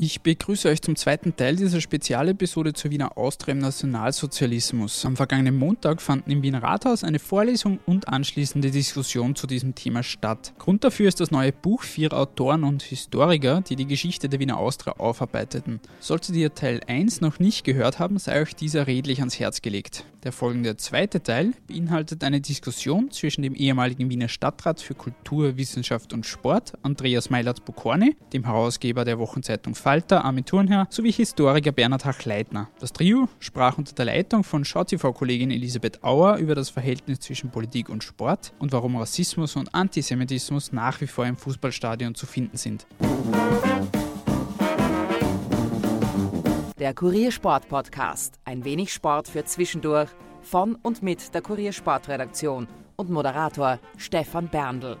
Ich begrüße euch zum zweiten Teil dieser Spezialepisode zur Wiener Austria im Nationalsozialismus. Am vergangenen Montag fanden im Wiener Rathaus eine Vorlesung und anschließende Diskussion zu diesem Thema statt. Grund dafür ist das neue Buch vierer Autoren und Historiker, die die Geschichte der Wiener Austria aufarbeiteten. Solltet ihr Teil 1 noch nicht gehört haben, sei euch dieser redlich ans Herz gelegt. Der folgende zweite Teil beinhaltet eine Diskussion zwischen dem ehemaligen Wiener Stadtrat für Kultur, Wissenschaft und Sport, Andreas Meilert-Bokorny, dem Herausgeber der Wochenzeitung Falter, Armin Thurnherr, sowie Historiker Bernhard Hachleitner. Das Trio sprach unter der Leitung von SchauTV-Kollegin Elisabeth Auer über das Verhältnis zwischen Politik und Sport und warum Rassismus und Antisemitismus nach wie vor im Fußballstadion zu finden sind. Der Kuriersport Podcast. Ein wenig Sport für zwischendurch von und mit der Kuriersportredaktion und Moderator Stefan Berndl.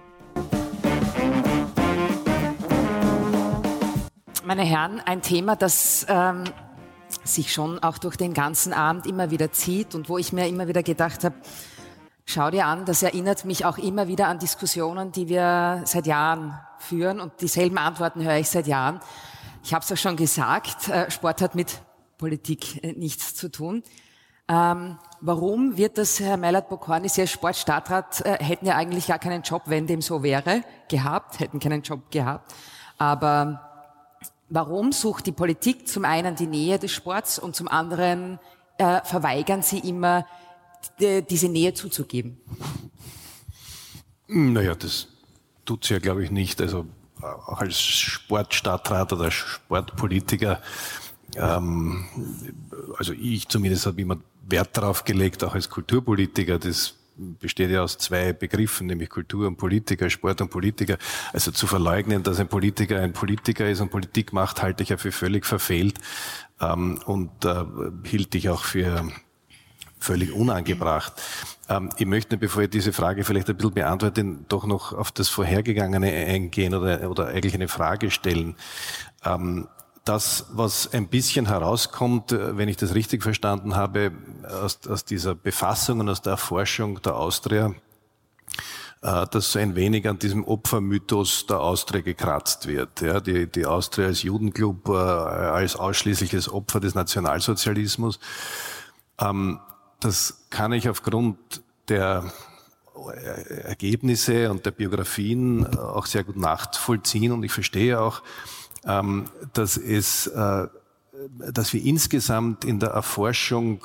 Meine Herren, ein Thema, das ähm, sich schon auch durch den ganzen Abend immer wieder zieht und wo ich mir immer wieder gedacht habe, schau dir an, das erinnert mich auch immer wieder an Diskussionen, die wir seit Jahren führen und dieselben Antworten höre ich seit Jahren. Ich habe es auch schon gesagt, äh, Sport hat mit Politik äh, nichts zu tun. Ähm, warum wird das, Herr Meilert-Bokorny, Sie als Sportstadtrat äh, hätten ja eigentlich gar keinen Job, wenn dem so wäre, gehabt, hätten keinen Job gehabt. Aber Warum sucht die Politik zum einen die Nähe des Sports und zum anderen äh, verweigern sie immer, diese Nähe zuzugeben? Naja, das tut sie ja, glaube ich, nicht. Also auch als Sportstadtrat oder Sportpolitiker, ähm, also ich zumindest habe immer Wert darauf gelegt, auch als Kulturpolitiker, das besteht ja aus zwei Begriffen, nämlich Kultur und Politiker, Sport und Politiker. Also zu verleugnen, dass ein Politiker ein Politiker ist und Politik macht, halte ich ja für völlig verfehlt ähm, und äh, hielt ich auch für völlig unangebracht. Ähm, ich möchte, bevor ich diese Frage vielleicht ein bisschen beantworte, doch noch auf das Vorhergegangene eingehen oder, oder eigentlich eine Frage stellen. Ähm, das, was ein bisschen herauskommt, äh, wenn ich das richtig verstanden habe, aus, aus dieser Befassung und aus der Erforschung der Austria, äh, dass so ein wenig an diesem Opfermythos der Austria gekratzt wird. Ja, die, die Austria als Judenclub, äh, als ausschließliches Opfer des Nationalsozialismus. Ähm, das kann ich aufgrund der Ergebnisse und der Biografien auch sehr gut nachvollziehen. Und ich verstehe auch, ähm, dass es, äh, dass wir insgesamt in der Erforschung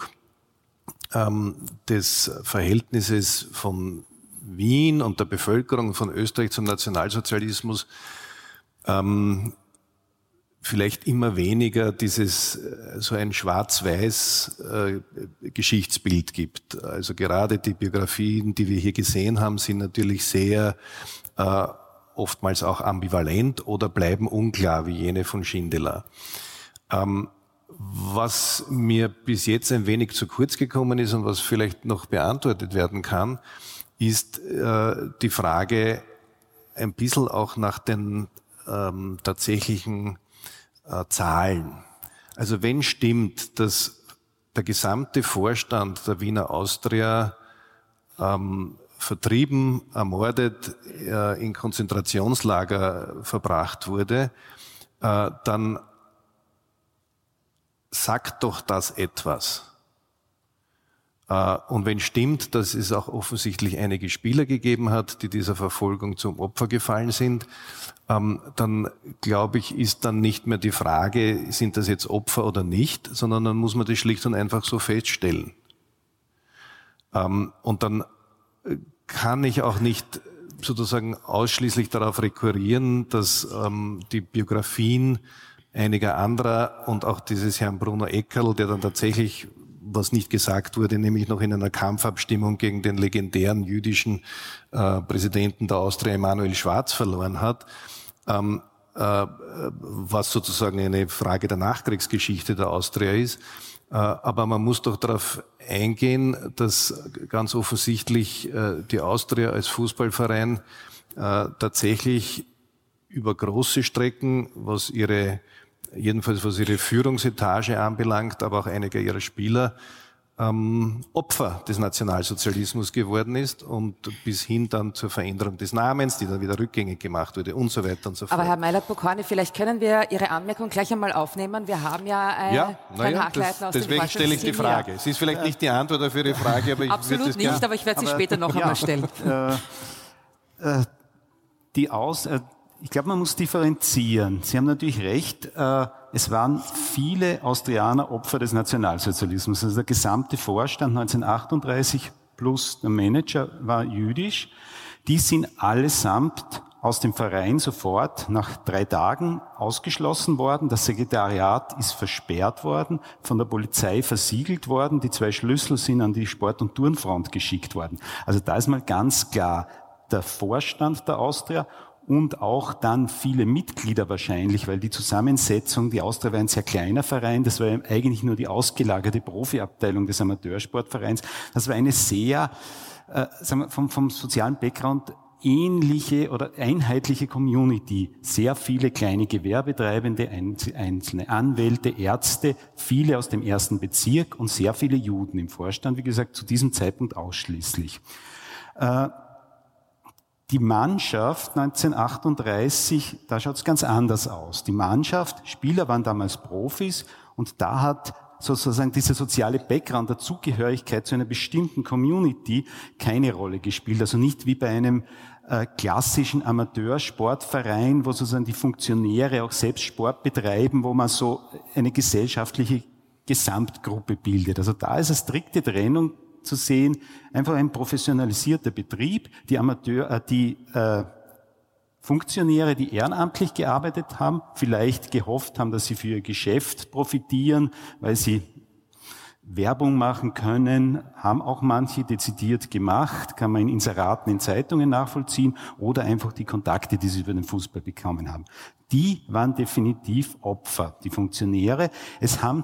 ähm, des Verhältnisses von Wien und der Bevölkerung von Österreich zum Nationalsozialismus ähm, vielleicht immer weniger dieses äh, so ein schwarz-weiß äh, Geschichtsbild gibt. Also gerade die Biografien, die wir hier gesehen haben, sind natürlich sehr äh, oftmals auch ambivalent oder bleiben unklar, wie jene von Schindler. Ähm, was mir bis jetzt ein wenig zu kurz gekommen ist und was vielleicht noch beantwortet werden kann, ist äh, die Frage ein bisschen auch nach den ähm, tatsächlichen äh, Zahlen. Also wenn stimmt, dass der gesamte Vorstand der Wiener Austria ähm, vertrieben, ermordet, äh, in Konzentrationslager verbracht wurde, äh, dann sagt doch das etwas. Äh, und wenn stimmt, dass es auch offensichtlich einige Spieler gegeben hat, die dieser Verfolgung zum Opfer gefallen sind, ähm, dann glaube ich, ist dann nicht mehr die Frage, sind das jetzt Opfer oder nicht, sondern dann muss man das schlicht und einfach so feststellen. Ähm, und dann kann ich auch nicht sozusagen ausschließlich darauf rekurrieren, dass ähm, die Biografien einiger anderer und auch dieses Herrn Bruno Eckerl, der dann tatsächlich, was nicht gesagt wurde, nämlich noch in einer Kampfabstimmung gegen den legendären jüdischen äh, Präsidenten der Austria, Emanuel Schwarz, verloren hat, ähm, äh, was sozusagen eine Frage der Nachkriegsgeschichte der Austria ist. Äh, aber man muss doch darauf eingehen, dass ganz offensichtlich äh, die Austria als Fußballverein äh, tatsächlich über große Strecken, was ihre, jedenfalls was ihre Führungsetage anbelangt, aber auch einige ihrer Spieler, ähm, Opfer des Nationalsozialismus geworden ist und bis hin dann zur Veränderung des Namens, die dann wieder rückgängig gemacht wurde und so weiter und so fort. Aber Herr Meilert-Bokorni, vielleicht können wir Ihre Anmerkung gleich einmal aufnehmen. Wir haben ja ein, ja, ein ja, das, aus Deswegen stelle ich die Frage. Es ist vielleicht nicht die Antwort auf Ihre Frage, aber ich Absolut nicht, gern. aber ich werde sie später noch ja, einmal stellen. Äh, äh, die Aus, äh, ich glaube, man muss differenzieren. Sie haben natürlich recht. Äh, es waren viele Austrianer Opfer des Nationalsozialismus. Also der gesamte Vorstand 1938 plus der Manager war jüdisch. Die sind allesamt aus dem Verein sofort nach drei Tagen ausgeschlossen worden. Das Sekretariat ist versperrt worden, von der Polizei versiegelt worden. Die zwei Schlüssel sind an die Sport- und Turnfront geschickt worden. Also da ist mal ganz klar, der Vorstand der Austria und auch dann viele Mitglieder wahrscheinlich, weil die Zusammensetzung, die Austria war ein sehr kleiner Verein, das war eigentlich nur die ausgelagerte Profiabteilung des Amateursportvereins. Das war eine sehr, äh, sagen wir, vom, vom sozialen Background ähnliche oder einheitliche Community. Sehr viele kleine Gewerbetreibende, einzelne Anwälte, Ärzte, viele aus dem ersten Bezirk und sehr viele Juden im Vorstand, wie gesagt, zu diesem Zeitpunkt ausschließlich. Äh, die Mannschaft 1938, da schaut es ganz anders aus. Die Mannschaft, Spieler waren damals Profis und da hat sozusagen diese soziale Background, der Zugehörigkeit zu einer bestimmten Community keine Rolle gespielt. Also nicht wie bei einem äh, klassischen Amateursportverein, wo sozusagen die Funktionäre auch selbst Sport betreiben, wo man so eine gesellschaftliche Gesamtgruppe bildet. Also da ist eine strikte Trennung zu sehen, einfach ein professionalisierter Betrieb, die Amateur, äh, die äh, Funktionäre, die ehrenamtlich gearbeitet haben, vielleicht gehofft haben, dass sie für ihr Geschäft profitieren, weil sie Werbung machen können, haben auch manche dezidiert gemacht, kann man in Inseraten in Zeitungen nachvollziehen oder einfach die Kontakte, die sie über den Fußball bekommen haben. Die waren definitiv Opfer, die Funktionäre. Es haben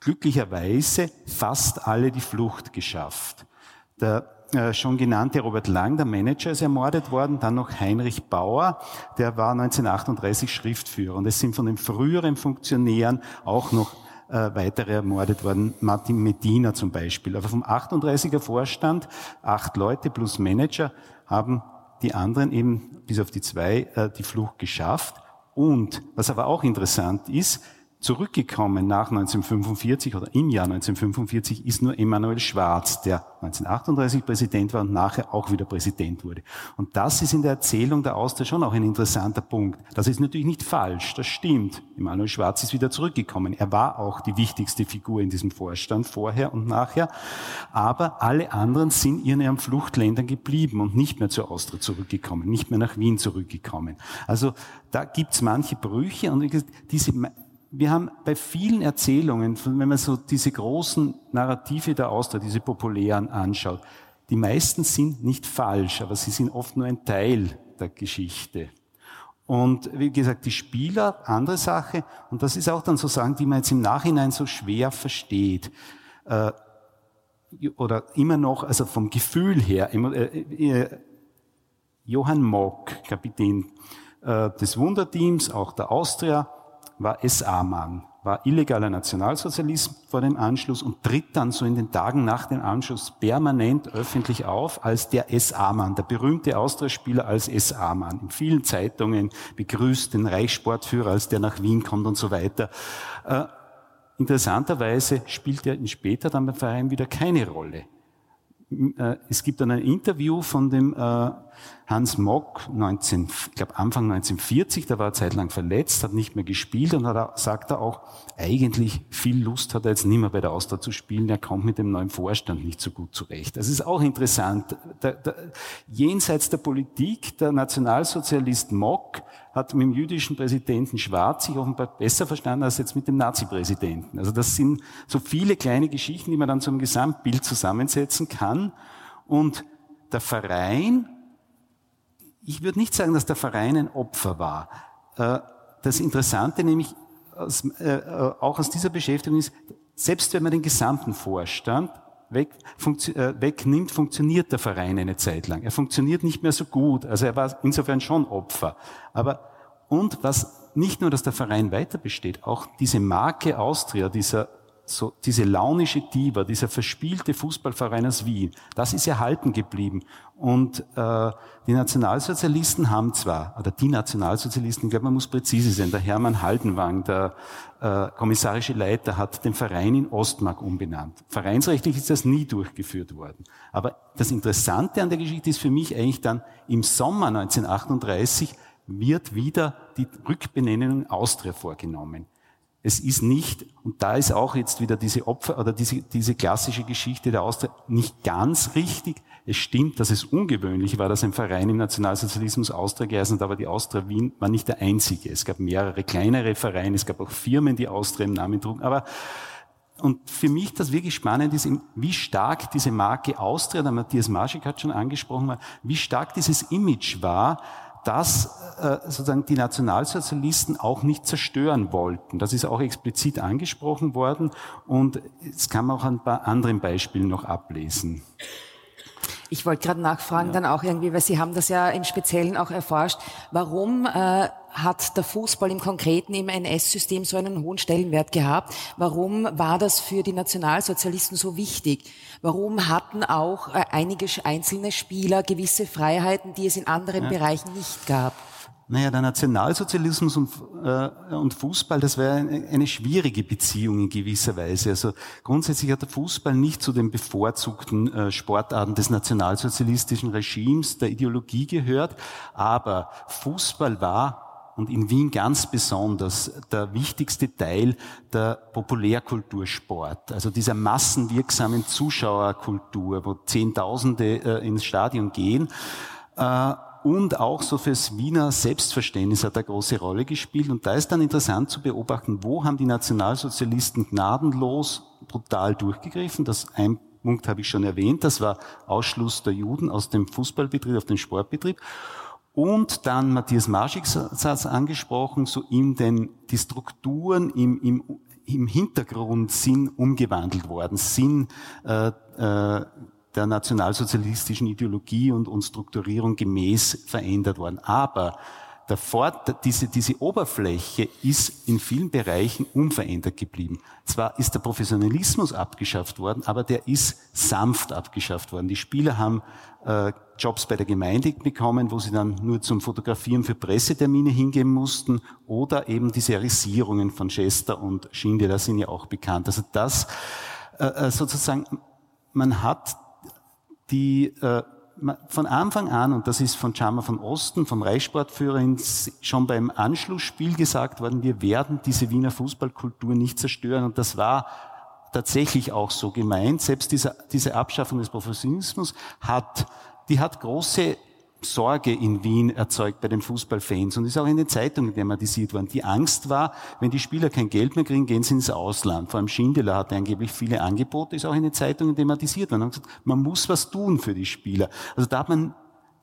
glücklicherweise fast alle die Flucht geschafft. Der äh, schon genannte Robert Lang, der Manager, ist ermordet worden, dann noch Heinrich Bauer, der war 1938 Schriftführer. Und es sind von den früheren Funktionären auch noch äh, weitere ermordet worden, Martin Medina zum Beispiel. Aber vom 38er Vorstand, acht Leute plus Manager, haben die anderen eben bis auf die zwei äh, die Flucht geschafft. Und was aber auch interessant ist, Zurückgekommen nach 1945 oder im Jahr 1945 ist nur Emanuel Schwarz, der 1938 Präsident war und nachher auch wieder Präsident wurde. Und das ist in der Erzählung der Austria schon auch ein interessanter Punkt. Das ist natürlich nicht falsch, das stimmt. Emanuel Schwarz ist wieder zurückgekommen. Er war auch die wichtigste Figur in diesem Vorstand vorher und nachher. Aber alle anderen sind in ihren Fluchtländern geblieben und nicht mehr zur Austria zurückgekommen, nicht mehr nach Wien zurückgekommen. Also da gibt's manche Brüche und diese wir haben bei vielen Erzählungen, wenn man so diese großen Narrative der Austria, diese populären anschaut, die meisten sind nicht falsch, aber sie sind oft nur ein Teil der Geschichte. Und wie gesagt, die Spieler, andere Sache, und das ist auch dann so Sachen, die man jetzt im Nachhinein so schwer versteht. Äh, oder immer noch, also vom Gefühl her, äh, äh, Johann Mock, Kapitän des Wunderteams, auch der Austria, war SA-Mann, war illegaler Nationalsozialist vor dem Anschluss und tritt dann so in den Tagen nach dem Anschluss permanent öffentlich auf als der SA-Mann, der berühmte Austria-Spieler als SA-Mann. In vielen Zeitungen begrüßt den Reichssportführer, als der nach Wien kommt und so weiter. Äh, interessanterweise spielt er später dann beim Verein wieder keine Rolle. Äh, es gibt dann ein Interview von dem äh, Hans Mock, 19, ich glaube Anfang 1940, der war zeitlang verletzt, hat nicht mehr gespielt und hat, sagt er auch, eigentlich viel Lust hat er jetzt nicht mehr bei der Austria zu spielen, er kommt mit dem neuen Vorstand nicht so gut zurecht. Das ist auch interessant. Der, der, jenseits der Politik, der Nationalsozialist Mock hat mit dem jüdischen Präsidenten Schwarz sich offenbar besser verstanden als jetzt mit dem Nazi-Präsidenten. Also das sind so viele kleine Geschichten, die man dann zum Gesamtbild zusammensetzen kann. Und der Verein ich würde nicht sagen, dass der Verein ein Opfer war. Äh, das Interessante nämlich aus, äh, äh, auch aus dieser Beschäftigung ist, selbst wenn man den gesamten Vorstand weg, funktio wegnimmt, funktioniert der Verein eine Zeit lang. Er funktioniert nicht mehr so gut. Also er war insofern schon Opfer. Aber, und was nicht nur, dass der Verein weiter besteht, auch diese Marke Austria, dieser so diese launische Diva, dieser verspielte Fußballverein aus Wien, das ist erhalten geblieben. Und äh, die Nationalsozialisten haben zwar, oder die Nationalsozialisten, ich glaube, man muss präzise sein, der Hermann Haldenwang, der äh, kommissarische Leiter, hat den Verein in Ostmark umbenannt. Vereinsrechtlich ist das nie durchgeführt worden. Aber das Interessante an der Geschichte ist für mich eigentlich dann, im Sommer 1938 wird wieder die Rückbenennung Austria vorgenommen. Es ist nicht, und da ist auch jetzt wieder diese Opfer oder diese, diese klassische Geschichte der Austria nicht ganz richtig. Es stimmt, dass es ungewöhnlich war, dass ein Verein im Nationalsozialismus Austria geheißen hat, aber die Austria Wien war nicht der einzige. Es gab mehrere kleinere Vereine, es gab auch Firmen, die Austria im Namen trugen, aber und für mich das wirklich spannend ist, wie stark diese Marke Austria, der Matthias Marschik hat schon angesprochen, wie stark dieses Image war, das äh, sozusagen die Nationalsozialisten auch nicht zerstören wollten. Das ist auch explizit angesprochen worden und es kann man auch an ein paar anderen Beispielen noch ablesen. Ich wollte gerade nachfragen, ja. dann auch irgendwie, weil Sie haben das ja im Speziellen auch erforscht. Warum äh, hat der Fußball im Konkreten im NS-System so einen hohen Stellenwert gehabt? Warum war das für die Nationalsozialisten so wichtig? Warum hatten auch äh, einige einzelne Spieler gewisse Freiheiten, die es in anderen ja. Bereichen nicht gab? Naja, der Nationalsozialismus und, äh, und Fußball, das wäre eine, schwierige Beziehung in gewisser Weise. Also grundsätzlich hat der Fußball nicht zu den bevorzugten äh, Sportarten des nationalsozialistischen Regimes, der Ideologie gehört, aber Fußball war und in Wien ganz besonders der wichtigste Teil der Populärkultursport, also dieser massenwirksamen Zuschauerkultur, wo Zehntausende äh, ins Stadion gehen. Äh, und auch so fürs Wiener Selbstverständnis hat er große Rolle gespielt. Und da ist dann interessant zu beobachten, wo haben die Nationalsozialisten gnadenlos brutal durchgegriffen. Das ein Punkt habe ich schon erwähnt, das war Ausschluss der Juden aus dem Fußballbetrieb auf den Sportbetrieb. Und dann Matthias Marschicks Satz angesprochen, so in den, die Strukturen im, im, im Hintergrund sind umgewandelt worden, sind äh, äh, der nationalsozialistischen Ideologie und, und Strukturierung gemäß verändert worden. Aber der Fort, diese, diese Oberfläche ist in vielen Bereichen unverändert geblieben. Zwar ist der Professionalismus abgeschafft worden, aber der ist sanft abgeschafft worden. Die Spieler haben äh, Jobs bei der Gemeinde bekommen, wo sie dann nur zum Fotografieren für Pressetermine hingehen mussten oder eben die Serisierungen von Chester und Schindler sind ja auch bekannt. Also das äh, äh sozusagen, man hat die äh, von Anfang an, und das ist von Chama von Osten, vom Reichssportführer, schon beim Anschlussspiel gesagt worden, wir werden diese Wiener Fußballkultur nicht zerstören. Und das war tatsächlich auch so gemeint. Selbst diese, diese Abschaffung des Professionalismus hat, die hat große Sorge in Wien erzeugt bei den Fußballfans und ist auch in den Zeitungen thematisiert worden. Die Angst war, wenn die Spieler kein Geld mehr kriegen, gehen sie ins Ausland. Vor allem Schindler hatte angeblich viele Angebote, ist auch in den Zeitungen thematisiert worden. Man, gesagt, man muss was tun für die Spieler. Also da hat man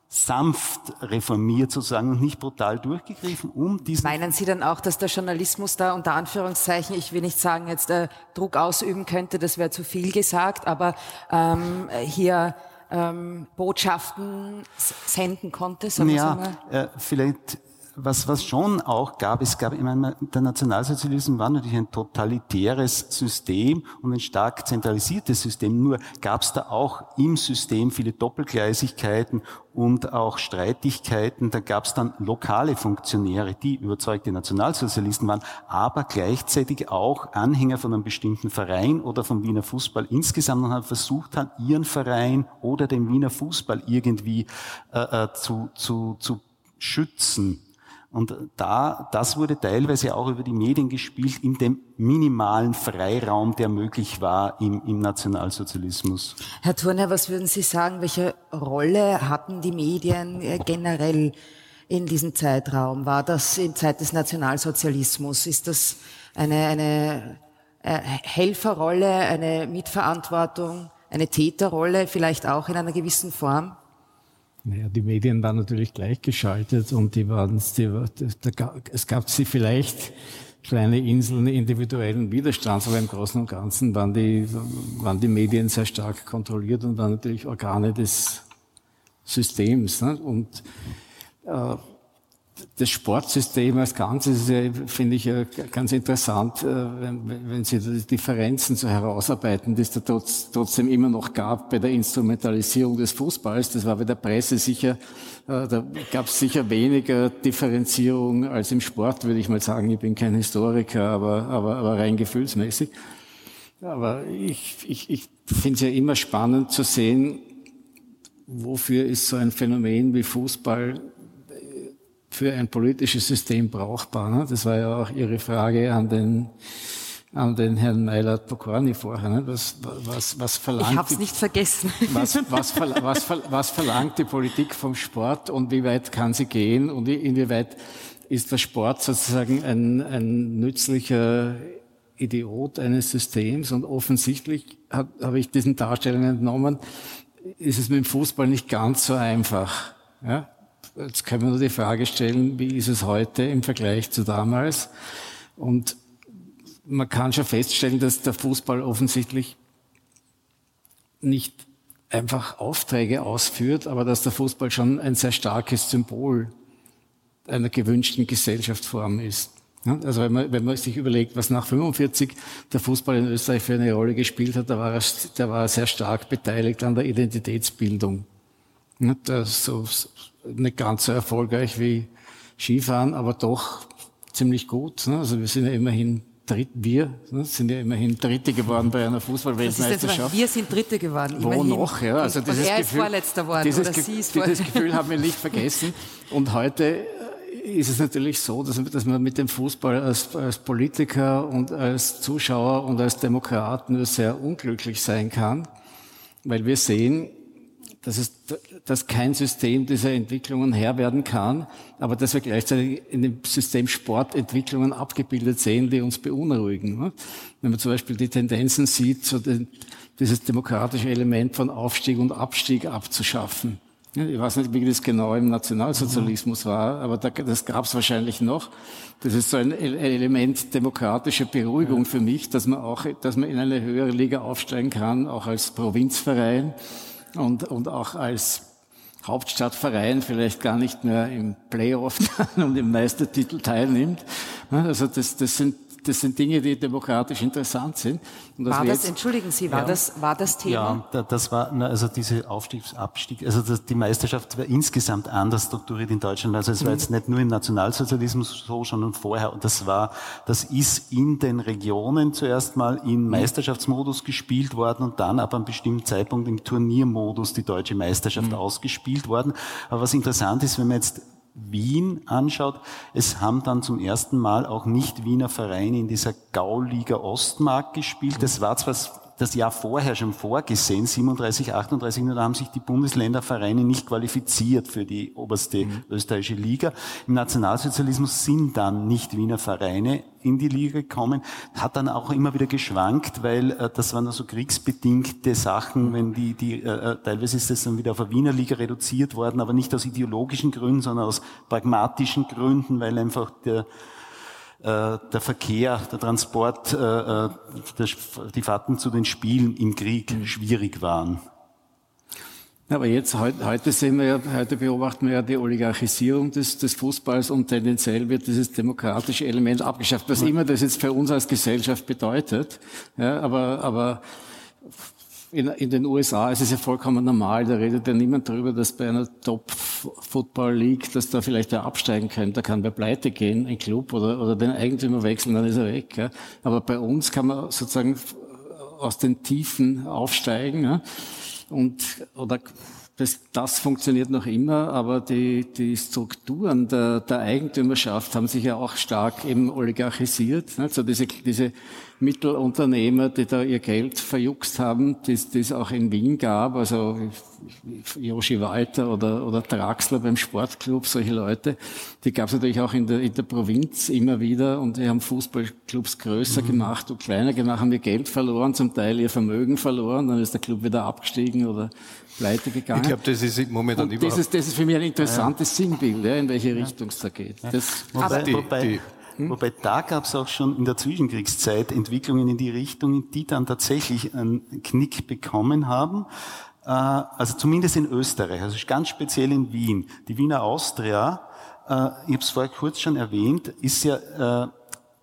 sanft reformiert sozusagen und nicht brutal durchgegriffen, um diesen... Meinen Sie dann auch, dass der Journalismus da unter Anführungszeichen, ich will nicht sagen, jetzt äh, Druck ausüben könnte, das wäre zu viel gesagt, aber ähm, hier ähm, Botschaften senden konnte? Sagen ja, äh, vielleicht was, was schon auch gab, es gab, ich meine, der Nationalsozialismus war natürlich ein totalitäres System und ein stark zentralisiertes System. Nur gab es da auch im System viele Doppelgleisigkeiten und auch Streitigkeiten. Da gab es dann lokale Funktionäre, die überzeugte Nationalsozialisten waren, aber gleichzeitig auch Anhänger von einem bestimmten Verein oder vom Wiener Fußball insgesamt und haben versucht, haben, ihren Verein oder den Wiener Fußball irgendwie äh, äh zu, zu, zu schützen und da, das wurde teilweise auch über die Medien gespielt in dem minimalen Freiraum, der möglich war im, im Nationalsozialismus. Herr Thurner, was würden Sie sagen, welche Rolle hatten die Medien äh, generell in diesem Zeitraum? War das in Zeit des Nationalsozialismus? Ist das eine, eine äh, Helferrolle, eine Mitverantwortung, eine Täterrolle, vielleicht auch in einer gewissen Form? Naja, die Medien waren natürlich gleichgeschaltet und die waren, die, da, es gab sie vielleicht kleine Inseln individuellen Widerstands, aber im Großen und Ganzen waren die, waren die Medien sehr stark kontrolliert und waren natürlich Organe des Systems. Ne? Und äh, das Sportsystem als Ganzes finde ich, ganz interessant, äh, wenn, wenn Sie die Differenzen so herausarbeiten, die es da trotzdem immer noch gab bei der Instrumentalisierung des Fußballs. Das war bei der Presse sicher, äh, da gab es sicher weniger Differenzierung als im Sport, würde ich mal sagen. Ich bin kein Historiker, aber, aber, aber rein gefühlsmäßig. Aber ich, ich, ich finde es ja immer spannend zu sehen, wofür ist so ein Phänomen wie Fußball für ein politisches System brauchbar. Ne? Das war ja auch Ihre Frage an den, an den Herrn Meilert Pokorny vorher. Ne? Was, was, was verlangt ich habe es nicht vergessen. Was, was, was, was verlangt die Politik vom Sport und wie weit kann sie gehen und inwieweit ist der Sport sozusagen ein, ein nützlicher Idiot eines Systems und offensichtlich habe ich diesen Darstellungen entnommen, ist es mit dem Fußball nicht ganz so einfach. Ja? Jetzt kann man nur die Frage stellen, wie ist es heute im Vergleich zu damals? Und man kann schon feststellen, dass der Fußball offensichtlich nicht einfach Aufträge ausführt, aber dass der Fußball schon ein sehr starkes Symbol einer gewünschten Gesellschaftsform ist. Also wenn man, wenn man sich überlegt, was nach 45 der Fußball in Österreich für eine Rolle gespielt hat, da war er, da war er sehr stark beteiligt an der Identitätsbildung. Das so, nicht ganz so erfolgreich wie Skifahren, aber doch ziemlich gut. Ne? Also wir sind ja immerhin Dritt, wir ne, sind ja immerhin Dritte geworden bei einer Fußballweltmeisterschaft. Wir sind Dritte geworden. Wo immerhin. noch? Ja, also und dieses er ist Gefühl, Vorletzter geworden dieses, oder sie ist Dieses Gefühl haben wir nicht vergessen. Und heute äh, ist es natürlich so, dass, dass man mit dem Fußball als, als Politiker und als Zuschauer und als Demokrat nur sehr unglücklich sein kann, weil wir sehen, dass, es, dass kein System dieser Entwicklungen Herr werden kann, aber dass wir gleichzeitig in dem System Sport Entwicklungen abgebildet sehen, die uns beunruhigen. Ne? Wenn man zum Beispiel die Tendenzen sieht, so den, dieses demokratische Element von Aufstieg und Abstieg abzuschaffen. Ich weiß nicht, wie das genau im Nationalsozialismus war, aber das gab es wahrscheinlich noch. Das ist so ein Element demokratischer Beruhigung für mich, dass man auch, dass man in eine höhere Liga aufsteigen kann, auch als Provinzverein und, und auch als Hauptstadtverein vielleicht gar nicht mehr im Playoff und im Meistertitel teilnimmt. Also das, das sind das sind Dinge, die demokratisch interessant sind. war das, entschuldigen Sie, war, ja, das, war das Thema? Ja, das war, also diese Aufstiegsabstieg, also das, die Meisterschaft war insgesamt anders strukturiert in Deutschland. Also es war mhm. jetzt nicht nur im Nationalsozialismus so, sondern vorher. Und das war, das ist in den Regionen zuerst mal im mhm. Meisterschaftsmodus gespielt worden und dann ab einem bestimmten Zeitpunkt im Turniermodus die deutsche Meisterschaft mhm. ausgespielt worden. Aber was interessant ist, wenn man jetzt Wien anschaut, es haben dann zum ersten Mal auch nicht-Wiener Vereine in dieser Gauliga Ostmark gespielt. Das war zwar das Jahr vorher schon vorgesehen, 37, 38, nur da haben sich die Bundesländervereine nicht qualifiziert für die oberste mhm. österreichische Liga. Im Nationalsozialismus sind dann nicht Wiener Vereine in die Liga gekommen, hat dann auch immer wieder geschwankt, weil äh, das waren also kriegsbedingte Sachen, wenn die, die äh, äh, teilweise ist das dann wieder auf eine Wiener Liga reduziert worden, aber nicht aus ideologischen Gründen, sondern aus pragmatischen Gründen, weil einfach der der Verkehr, der Transport, äh, äh, die Fahrten zu den Spielen im Krieg schwierig waren. Aber jetzt, heute sehen wir ja, heute beobachten wir ja die Oligarchisierung des, des Fußballs und tendenziell wird dieses demokratische Element abgeschafft, was immer das jetzt für uns als Gesellschaft bedeutet. Ja, aber, aber in, in, den USA ist es ja vollkommen normal, da redet ja niemand darüber, dass bei einer Top-Football-League, dass da vielleicht der absteigen könnte, da kann wer pleite gehen, ein Club oder, oder den Eigentümer wechseln, dann ist er weg. Ja. Aber bei uns kann man sozusagen aus den Tiefen aufsteigen ja. und oder das, das funktioniert noch immer, aber die, die Strukturen der, der Eigentümerschaft haben sich ja auch stark eben oligarchisiert. Also diese, diese Mittelunternehmer, die da ihr Geld verjuckst haben, die, es auch in Wien gab, also Joshi Walter oder, oder Draxler beim Sportclub, solche Leute, die gab es natürlich auch in der, in der Provinz immer wieder und die haben Fußballclubs größer mhm. gemacht und kleiner gemacht, haben ihr Geld verloren, zum Teil ihr Vermögen verloren, dann ist der Club wieder abgestiegen oder pleite gegangen. Ich glaube, das ist momentan und das ist, das ist für mich ein interessantes ja. Sinnbild, ja, in welche Richtung es da geht. Das, wobei, die, die, hm? wobei da gab es auch schon in der Zwischenkriegszeit Entwicklungen in die Richtung, die dann tatsächlich einen Knick bekommen haben. Äh, also zumindest in Österreich, also ganz speziell in Wien. Die Wiener Austria äh, ich habe es vorher kurz schon erwähnt, ist ja äh,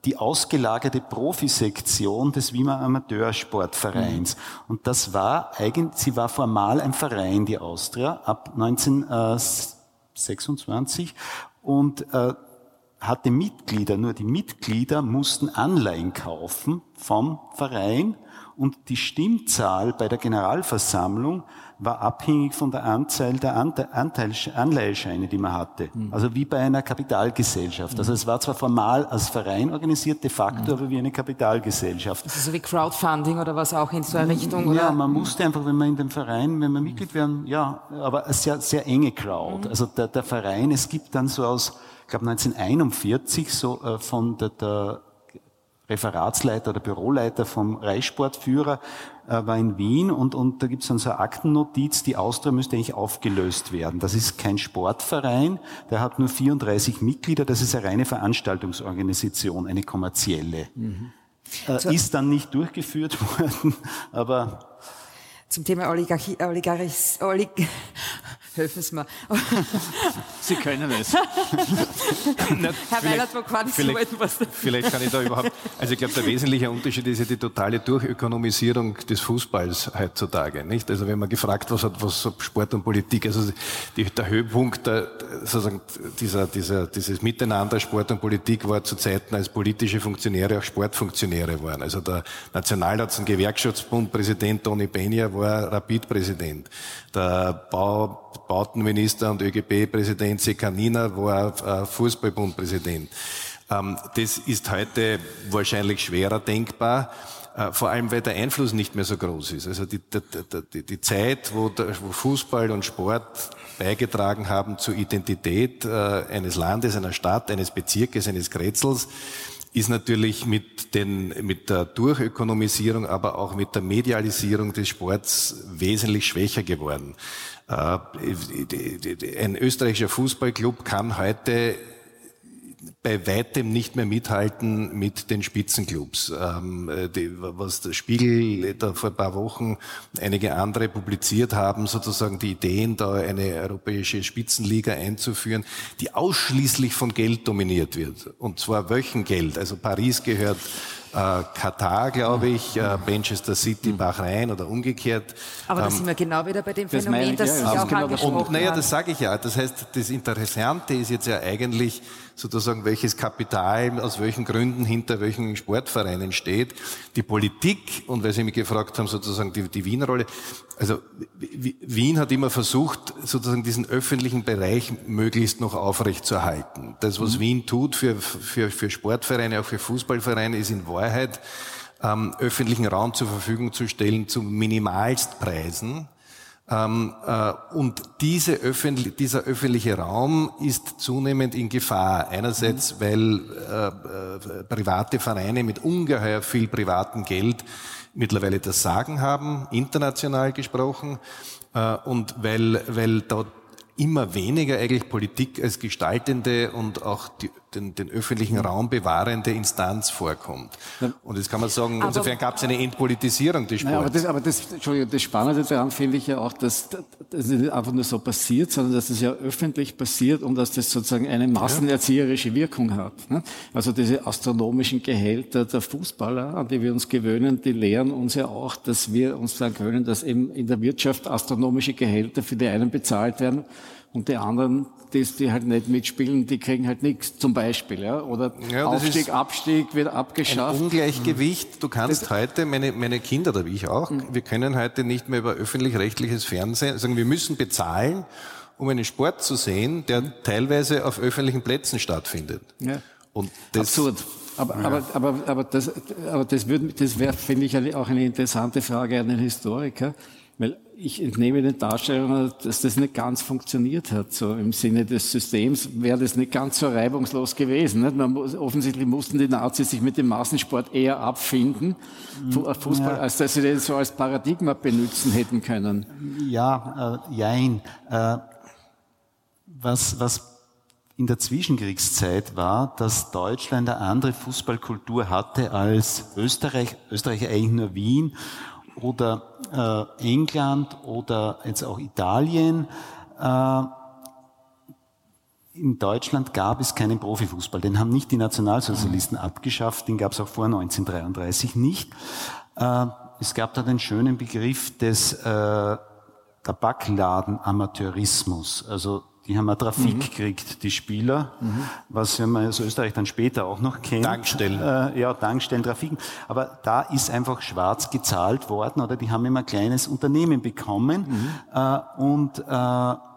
die ausgelagerte Profisektion des Wiener Amateursportvereins. Mhm. Und das war eigentlich, sie war formal ein Verein, die Austria, ab 1926 und äh, hatte Mitglieder, nur die Mitglieder mussten Anleihen kaufen vom Verein und die Stimmzahl bei der Generalversammlung war abhängig von der Anzahl der Anleihescheine, die man hatte. Mhm. Also wie bei einer Kapitalgesellschaft. Also es war zwar formal als Verein organisiert, de facto mhm. aber wie eine Kapitalgesellschaft. Das ist so wie Crowdfunding oder was auch in so einer Richtung, oder? Ja, man musste einfach, wenn man in dem Verein, wenn man Mitglied werden, ja, aber sehr, sehr enge Crowd. Mhm. Also der, der Verein, es gibt dann so aus, ich glaube 1941 so äh, von der, der Referatsleiter oder Büroleiter vom Reichssportführer äh, war in Wien und, und da gibt es dann so eine Aktennotiz, die Austria müsste eigentlich aufgelöst werden. Das ist kein Sportverein, der hat nur 34 Mitglieder, das ist eine reine Veranstaltungsorganisation, eine kommerzielle. Mhm. Äh, ist dann nicht durchgeführt worden, aber zum Thema Oligarchie, Oligarchis, Olig helfen Sie mir. Sie können es. Herr Weilert, wo kann vielleicht, was vielleicht kann ich da überhaupt, also ich glaube, der wesentliche Unterschied ist ja die totale Durchökonomisierung des Fußballs heutzutage, nicht? Also wenn man gefragt, was hat, was Sport und Politik, also die, der Höhepunkt der, sozusagen dieser, dieser, dieses Miteinander Sport und Politik war zu Zeiten, als politische Funktionäre auch Sportfunktionäre waren. Also der Nationalrats- und Gewerkschaftsbundpräsident Tony Peña war Rapid-Präsident. Der Bau, Bautenminister und ÖGB-Präsident Sekanina war Fußballbundpräsident. Ähm, das ist heute wahrscheinlich schwerer denkbar, äh, vor allem weil der Einfluss nicht mehr so groß ist. Also die, die, die Zeit, wo, der, wo Fußball und Sport beigetragen haben zur Identität äh, eines Landes, einer Stadt, eines Bezirkes, eines Kretzels, ist natürlich mit, den, mit der Durchökonomisierung, aber auch mit der Medialisierung des Sports wesentlich schwächer geworden. Äh, ein österreichischer Fußballclub kann heute bei weitem nicht mehr mithalten mit den Spitzenclubs. Ähm, die, was der Spiegel da vor ein paar Wochen einige andere publiziert haben, sozusagen die Ideen, da eine europäische Spitzenliga einzuführen, die ausschließlich von Geld dominiert wird. Und zwar Wöchengeld. Also Paris gehört äh, Katar, glaube ich, äh, Manchester City, hm. Bahrain oder umgekehrt. Aber da ähm, sind wir genau wieder bei dem Phänomen, das, das Sie auch genau angesprochen Und naja, das sage ich ja. Das heißt, das Interessante ist jetzt ja eigentlich sozusagen, welches Kapital aus welchen Gründen hinter welchen Sportvereinen steht. Die Politik, und weil Sie mich gefragt haben, sozusagen die, die Wien-Rolle, also Wien hat immer versucht, sozusagen diesen öffentlichen Bereich möglichst noch aufrechtzuerhalten. Das, was mhm. Wien tut für, für, für Sportvereine, auch für Fußballvereine, ist in Wahrheit, ähm, öffentlichen Raum zur Verfügung zu stellen zu Minimalstpreisen. Ähm, äh, und diese öffentlich, dieser öffentliche Raum ist zunehmend in Gefahr. Einerseits, mhm. weil äh, äh, private Vereine mit ungeheuer viel privatem Geld mittlerweile das Sagen haben, international gesprochen, äh, und weil, weil dort immer weniger eigentlich Politik als gestaltende und auch die, den, den öffentlichen Raum bewahrende Instanz vorkommt. Und jetzt kann man sagen, aber, insofern gab es eine Entpolitisierung des Sports. Nein, aber das, aber das, Entschuldigung, das Spannende daran finde ich ja auch, dass das nicht einfach nur so passiert, sondern dass das ja öffentlich passiert und dass das sozusagen eine massenerzieherische Wirkung hat. Ne? Also diese astronomischen Gehälter der Fußballer, an die wir uns gewöhnen, die lehren uns ja auch, dass wir uns sagen können, dass eben in der Wirtschaft astronomische Gehälter für die einen bezahlt werden und die anderen, die, die halt nicht mitspielen, die kriegen halt nichts, zum Beispiel. Ja? Oder ja, Aufstieg, Abstieg wird abgeschafft. Ein Ungleichgewicht. Du kannst das heute, meine, meine Kinder, da wie ich auch, mhm. wir können heute nicht mehr über öffentlich-rechtliches Fernsehen sagen, wir müssen bezahlen, um einen Sport zu sehen, der teilweise auf öffentlichen Plätzen stattfindet. Ja. Und das, Absurd. Aber, ja. aber, aber, aber das, aber das, das wäre, finde ich, auch eine interessante Frage an den Historiker. Weil ich entnehme den Darstellungen, dass das nicht ganz funktioniert hat. So im Sinne des Systems wäre das nicht ganz so reibungslos gewesen. Nicht? Man muss, offensichtlich mussten die Nazis sich mit dem Massensport eher abfinden, mhm. Fußball, ja. als dass sie den so als Paradigma benutzen hätten können. Ja, äh, jein. Äh, was, was in der Zwischenkriegszeit war, dass Deutschland eine andere Fußballkultur hatte als Österreich, Österreich eigentlich nur Wien oder äh, England oder jetzt auch Italien. Äh, in Deutschland gab es keinen Profifußball. Den haben nicht die Nationalsozialisten abgeschafft, den gab es auch vor 1933 nicht. Äh, es gab da den schönen Begriff des äh, Tabakladen-Amateurismus. Also die haben eine Trafik mhm. gekriegt, die Spieler, mhm. was man aus Österreich dann später auch noch kennt. Tankstellen. Äh, ja, Tankstellen, Trafiken. Aber da ist einfach schwarz gezahlt worden oder die haben immer ein kleines Unternehmen bekommen mhm. äh, und äh,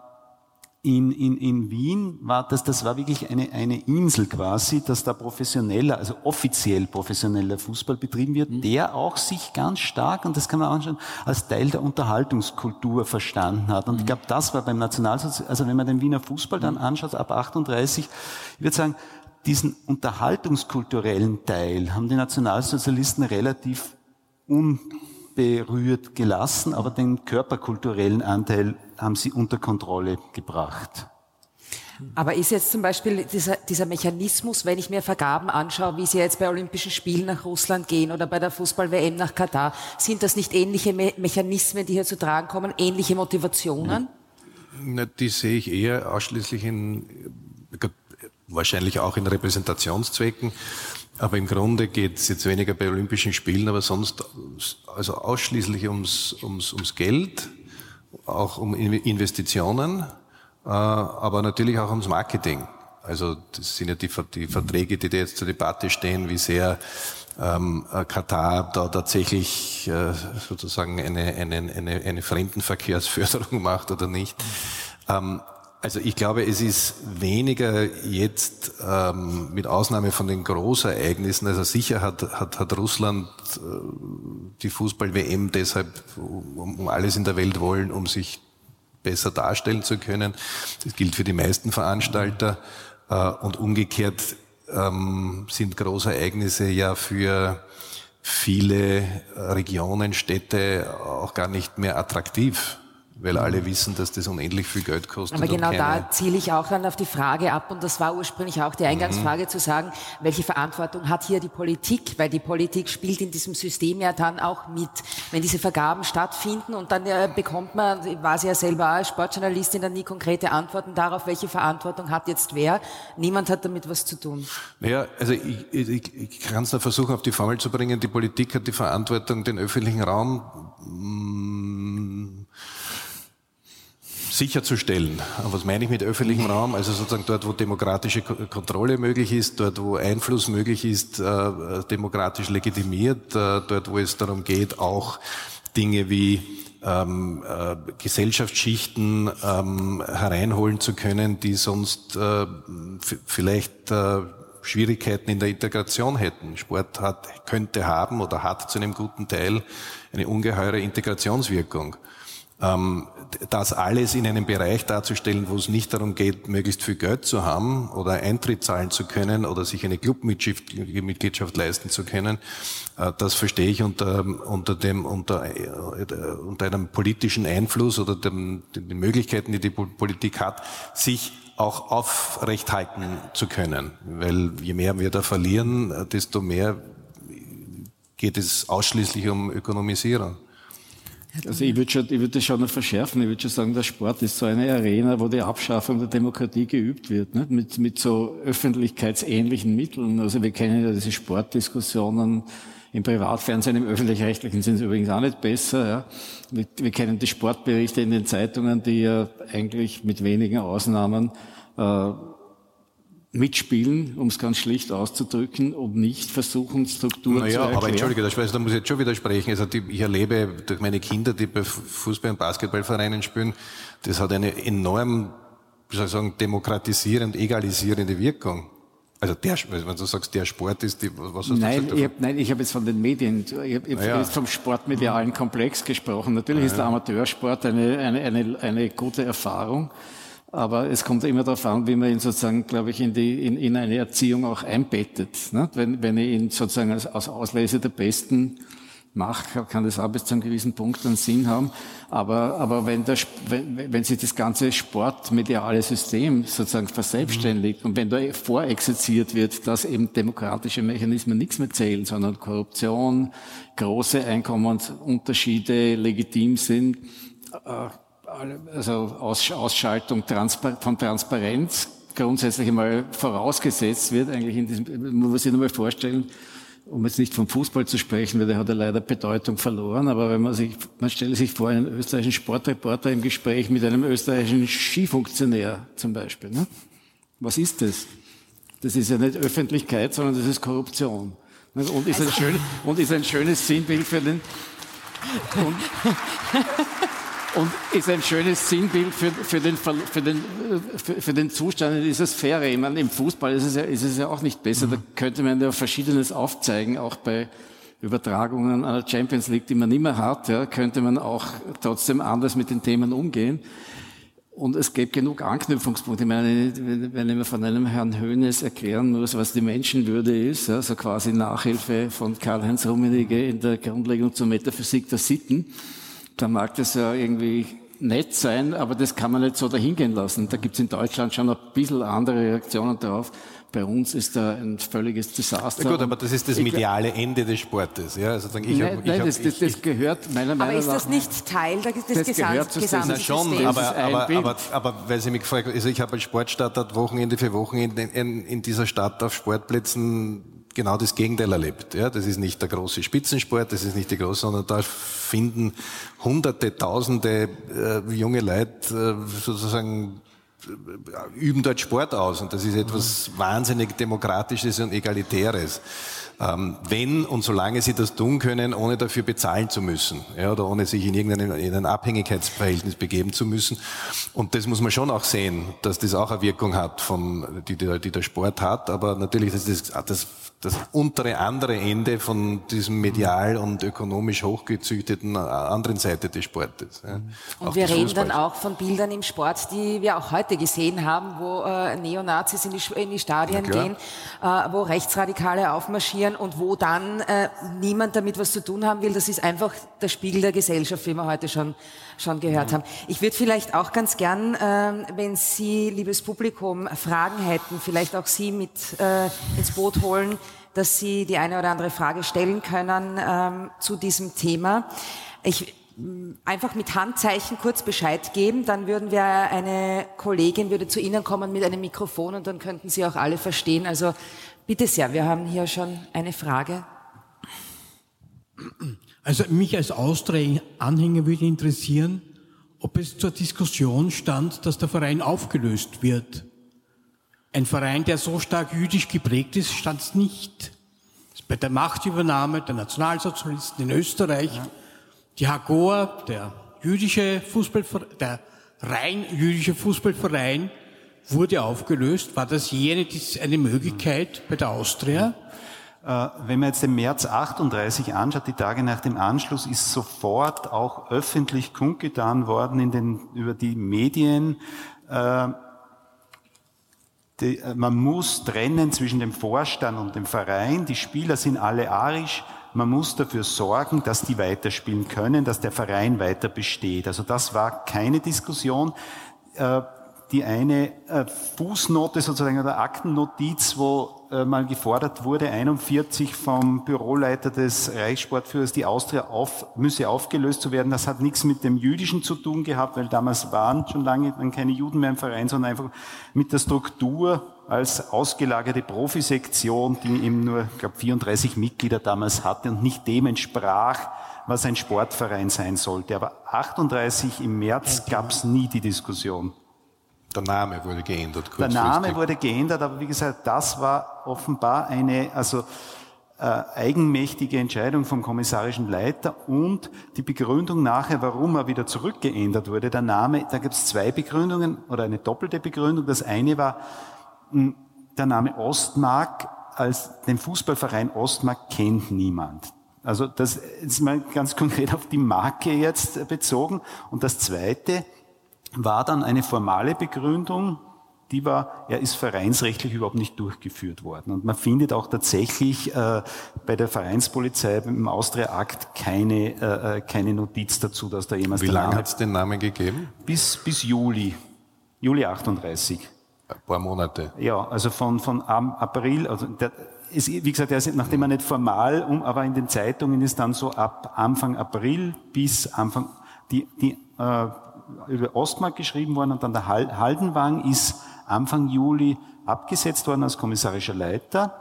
in, in, in Wien war das, das war wirklich eine, eine Insel quasi, dass da professioneller, also offiziell professioneller Fußball betrieben wird, mhm. der auch sich ganz stark, und das kann man anschauen, als Teil der Unterhaltungskultur verstanden hat. Und mhm. ich glaube, das war beim Nationalsozialismus, also wenn man den Wiener Fußball dann mhm. anschaut, ab 38, ich würde sagen, diesen unterhaltungskulturellen Teil haben die Nationalsozialisten relativ un unberührt gelassen, aber den körperkulturellen Anteil haben sie unter Kontrolle gebracht. Aber ist jetzt zum Beispiel dieser, dieser Mechanismus, wenn ich mir Vergaben anschaue, wie sie jetzt bei Olympischen Spielen nach Russland gehen oder bei der Fußball-WM nach Katar, sind das nicht ähnliche Me Mechanismen, die hier zu tragen kommen, ähnliche Motivationen? Die sehe ich eher ausschließlich in, wahrscheinlich auch in Repräsentationszwecken. Aber im Grunde geht es jetzt weniger bei Olympischen Spielen, aber sonst also ausschließlich ums, ums, ums Geld, auch um Investitionen, äh, aber natürlich auch ums Marketing. Also das sind ja die, die Verträge, die da jetzt zur Debatte stehen, wie sehr ähm, äh, Katar da tatsächlich äh, sozusagen eine, eine, eine, eine Fremdenverkehrsförderung macht oder nicht. Ähm, also ich glaube, es ist weniger jetzt ähm, mit Ausnahme von den Großereignissen. Also sicher hat, hat, hat Russland äh, die Fußball-WM deshalb um, um alles in der Welt wollen, um sich besser darstellen zu können. Das gilt für die meisten Veranstalter. Äh, und umgekehrt ähm, sind Großereignisse ja für viele Regionen, Städte auch gar nicht mehr attraktiv weil alle wissen, dass das unendlich viel Geld kostet. Aber genau da ziele ich auch dann auf die Frage ab, und das war ursprünglich auch die Eingangsfrage mhm. zu sagen, welche Verantwortung hat hier die Politik? Weil die Politik spielt in diesem System ja dann auch mit. Wenn diese Vergaben stattfinden und dann äh, bekommt man, war sie ja selber als Sportjournalistin, dann nie konkrete Antworten darauf, welche Verantwortung hat jetzt wer. Niemand hat damit was zu tun. Naja, also ich, ich, ich kann es da versuchen, auf die Formel zu bringen. Die Politik hat die Verantwortung, den öffentlichen Raum sicherzustellen. Was meine ich mit öffentlichem Raum? Also sozusagen dort, wo demokratische Kontrolle möglich ist, dort, wo Einfluss möglich ist, äh, demokratisch legitimiert, äh, dort, wo es darum geht, auch Dinge wie ähm, äh, Gesellschaftsschichten ähm, hereinholen zu können, die sonst äh, vielleicht Schwierigkeiten in der Integration hätten. Sport hat, könnte haben oder hat zu einem guten Teil eine ungeheure Integrationswirkung. Ähm, das alles in einem Bereich darzustellen, wo es nicht darum geht, möglichst viel Geld zu haben oder Eintritt zahlen zu können oder sich eine Clubmitgliedschaft leisten zu können, äh, das verstehe ich unter, unter dem, unter, äh, unter einem politischen Einfluss oder dem, den Möglichkeiten, die die Politik hat, sich auch aufrechthalten zu können. Weil je mehr wir da verlieren, äh, desto mehr geht es ausschließlich um Ökonomisierung. Also ich würde schon, ich würde das schon noch verschärfen. Ich würde schon sagen, der Sport ist so eine Arena, wo die Abschaffung der Demokratie geübt wird, nicht? Mit, mit so öffentlichkeitsähnlichen Mitteln. Also wir kennen ja diese Sportdiskussionen im Privatfernsehen, im öffentlich-rechtlichen sind sie übrigens auch nicht besser. Ja. Wir, wir, kennen die Sportberichte in den Zeitungen, die ja eigentlich mit wenigen Ausnahmen äh, mitspielen, um es ganz schlicht auszudrücken, und nicht versuchen, Strukturen naja, zu erklären. aber entschuldige, da muss ich jetzt schon widersprechen. Also die, ich erlebe durch meine Kinder, die bei Fußball- und Basketballvereinen spielen, das hat eine enorm, wie soll ich sagen, demokratisierend, egalisierende Wirkung. Also der, wenn du sagst, der Sport ist die, was hast nein, du gesagt? Ich hab, nein, ich habe jetzt von den Medien, ich habe naja. jetzt vom sportmedialen Komplex gesprochen. Natürlich naja. ist der Amateursport eine, eine, eine, eine gute Erfahrung. Aber es kommt immer darauf an, wie man ihn sozusagen, glaube ich, in, die, in, in eine Erziehung auch einbettet. Ne? Wenn, wenn ich ihn sozusagen als, als Auslese der Besten mache, kann das auch bis zu einem gewissen Punkt einen Sinn haben. Aber, aber wenn, der, wenn, wenn sich das ganze sportmediale System sozusagen verselbstständigt mhm. und wenn da vorexerziert wird, dass eben demokratische Mechanismen nichts mehr zählen, sondern Korruption, große Einkommensunterschiede legitim sind, äh, also Ausschaltung von Transparenz grundsätzlich einmal vorausgesetzt wird, eigentlich in diesem, man muss sich nur mal vorstellen, um jetzt nicht vom Fußball zu sprechen, weil der hat ja leider Bedeutung verloren, aber wenn man sich, man stelle sich vor, einen österreichischen Sportreporter im Gespräch mit einem österreichischen Skifunktionär zum Beispiel. Ne? Was ist das? Das ist ja nicht Öffentlichkeit, sondern das ist Korruption. Und ist ein, schön, und ist ein schönes Sinnbild für den, und, und ist ein schönes Sinnbild für, für, den, für, den, für, für den Zustand in dieser Sphäre. Ich meine, im Fußball ist es, ja, ist es ja auch nicht besser. Da könnte man ja Verschiedenes aufzeigen, auch bei Übertragungen der Champions League, die man mehr hat, ja, könnte man auch trotzdem anders mit den Themen umgehen. Und es gibt genug Anknüpfungspunkte. Ich meine, wenn ich mir von einem Herrn Höhnes erklären muss, was die Menschenwürde ist, also quasi Nachhilfe von Karl-Heinz Rummenigge in der Grundlegung zur Metaphysik der Sitten, dann mag das ja irgendwie nett sein, aber das kann man nicht so dahingehen lassen. Da gibt es in Deutschland schon ein bisschen andere Reaktionen darauf. Bei uns ist da ein völliges Desaster. Ja gut, aber das ist das mediale Ende des Sportes. Ja, also ich nein, hab, nein hab, das, das, das, gehört meiner Meinung nach. Aber ist das nicht Teil des das Gesamt, gesamten Na schon, aber, aber, aber, aber, weil Sie mich gefragt haben, also ich habe als Sportstadt Wochenende für Wochenende in, in dieser Stadt auf Sportplätzen genau das Gegenteil erlebt. Ja, das ist nicht der große Spitzensport, das ist nicht die große, sondern da finden Hunderte, Tausende äh, junge Leute äh, sozusagen üben dort Sport aus und das ist etwas wahnsinnig Demokratisches und Egalitäres. Ähm, wenn und solange sie das tun können, ohne dafür bezahlen zu müssen, ja, oder ohne sich in irgendein in ein Abhängigkeitsverhältnis begeben zu müssen. Und das muss man schon auch sehen, dass das auch eine Wirkung hat, von, die, die, die der Sport hat. Aber natürlich, das ist das, das das untere andere Ende von diesem medial und ökonomisch hochgezüchteten äh, anderen Seite des Sportes. Ja. Und auch wir reden dann auch von Bildern im Sport, die wir auch heute gesehen haben, wo äh, Neonazis in die, in die Stadien gehen, äh, wo Rechtsradikale aufmarschieren und wo dann äh, niemand damit was zu tun haben will. Das ist einfach der Spiegel der Gesellschaft, wie wir heute schon, schon gehört mhm. haben. Ich würde vielleicht auch ganz gern, äh, wenn Sie, liebes Publikum, Fragen hätten, vielleicht auch Sie mit äh, ins Boot holen, dass Sie die eine oder andere Frage stellen können ähm, zu diesem Thema. Ich mm, einfach mit Handzeichen kurz Bescheid geben, dann würden wir eine Kollegin würde zu Ihnen kommen mit einem Mikrofon und dann könnten Sie auch alle verstehen. Also bitte sehr, wir haben hier schon eine Frage. Also mich als Austria-Anhänger würde interessieren, ob es zur Diskussion stand, dass der Verein aufgelöst wird. Ein Verein, der so stark jüdisch geprägt ist, stand es nicht. Bei der Machtübernahme der Nationalsozialisten in Österreich, ja. die Hagoa, der jüdische Fußballverein, der rein jüdische Fußballverein, wurde aufgelöst. War das jene eine Möglichkeit bei der Austria? Äh, wenn man jetzt den März 38 anschaut, die Tage nach dem Anschluss, ist sofort auch öffentlich kundgetan worden in den, über die Medien, äh, die, äh, man muss trennen zwischen dem Vorstand und dem Verein. Die Spieler sind alle arisch. Man muss dafür sorgen, dass die weiterspielen können, dass der Verein weiter besteht. Also das war keine Diskussion. Äh, die eine äh, Fußnote sozusagen oder Aktennotiz, wo äh, mal gefordert wurde, 41 vom Büroleiter des Reichssportführers, die Austria auf, müsse aufgelöst zu werden. Das hat nichts mit dem Jüdischen zu tun gehabt, weil damals waren schon lange keine Juden mehr im Verein, sondern einfach mit der Struktur als ausgelagerte Profisektion, die eben nur, ich glaube, 34 Mitglieder damals hatte und nicht dem entsprach, was ein Sportverein sein sollte. Aber 38 im März gab es nie die Diskussion. Der Name wurde geändert. Der Name wurde geändert, aber wie gesagt, das war offenbar eine also äh, eigenmächtige Entscheidung vom kommissarischen Leiter und die Begründung nachher, warum er wieder zurückgeändert wurde. Der Name, da gibt es zwei Begründungen oder eine doppelte Begründung. Das eine war mh, hm, der Name Ostmark als den Fußballverein Ostmark kennt niemand. Also das ist mal ganz konkret auf die Marke jetzt bezogen. Und das Zweite, war dann eine formale Begründung, die war, er ist vereinsrechtlich überhaupt nicht durchgeführt worden. Und man findet auch tatsächlich äh, bei der Vereinspolizei im Austria-Akt keine, äh, äh keine Notiz dazu, dass da jemand... Wie lange hat es den Namen gegeben? Bis, bis Juli, Juli 38. Ein paar Monate. Ja, also von, von April, also der, ist, wie gesagt, er ist, nachdem er nicht formal, um, aber in den Zeitungen ist dann so ab Anfang April bis Anfang, die, die äh, über Ostmark geschrieben worden und dann der Haldenwang ist Anfang Juli abgesetzt worden als kommissarischer Leiter.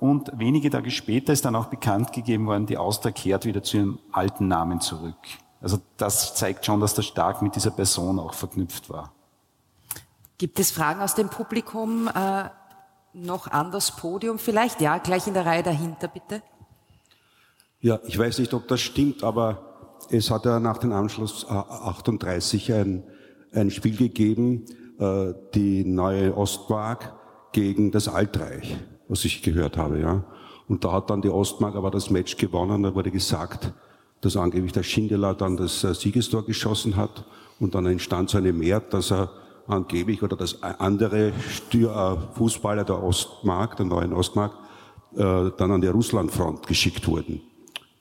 Und wenige Tage später ist dann auch bekannt gegeben worden, die Austria kehrt wieder zu ihrem alten Namen zurück. Also das zeigt schon, dass das stark mit dieser Person auch verknüpft war. Gibt es Fragen aus dem Publikum äh, noch an das Podium vielleicht? Ja, gleich in der Reihe dahinter, bitte. Ja, ich weiß nicht, ob das stimmt, aber es hat ja nach dem Anschluss 38 ein, ein Spiel gegeben, äh, die neue Ostmark gegen das Altreich, was ich gehört habe, ja. Und da hat dann die Ostmark aber das Match gewonnen. Da wurde gesagt, dass angeblich der Schindler dann das äh, Siegestor geschossen hat und dann entstand so eine Mehr, dass er angeblich oder dass andere äh, Fußballer der Ostmark, der neuen Ostmark, äh, dann an die Russlandfront geschickt wurden.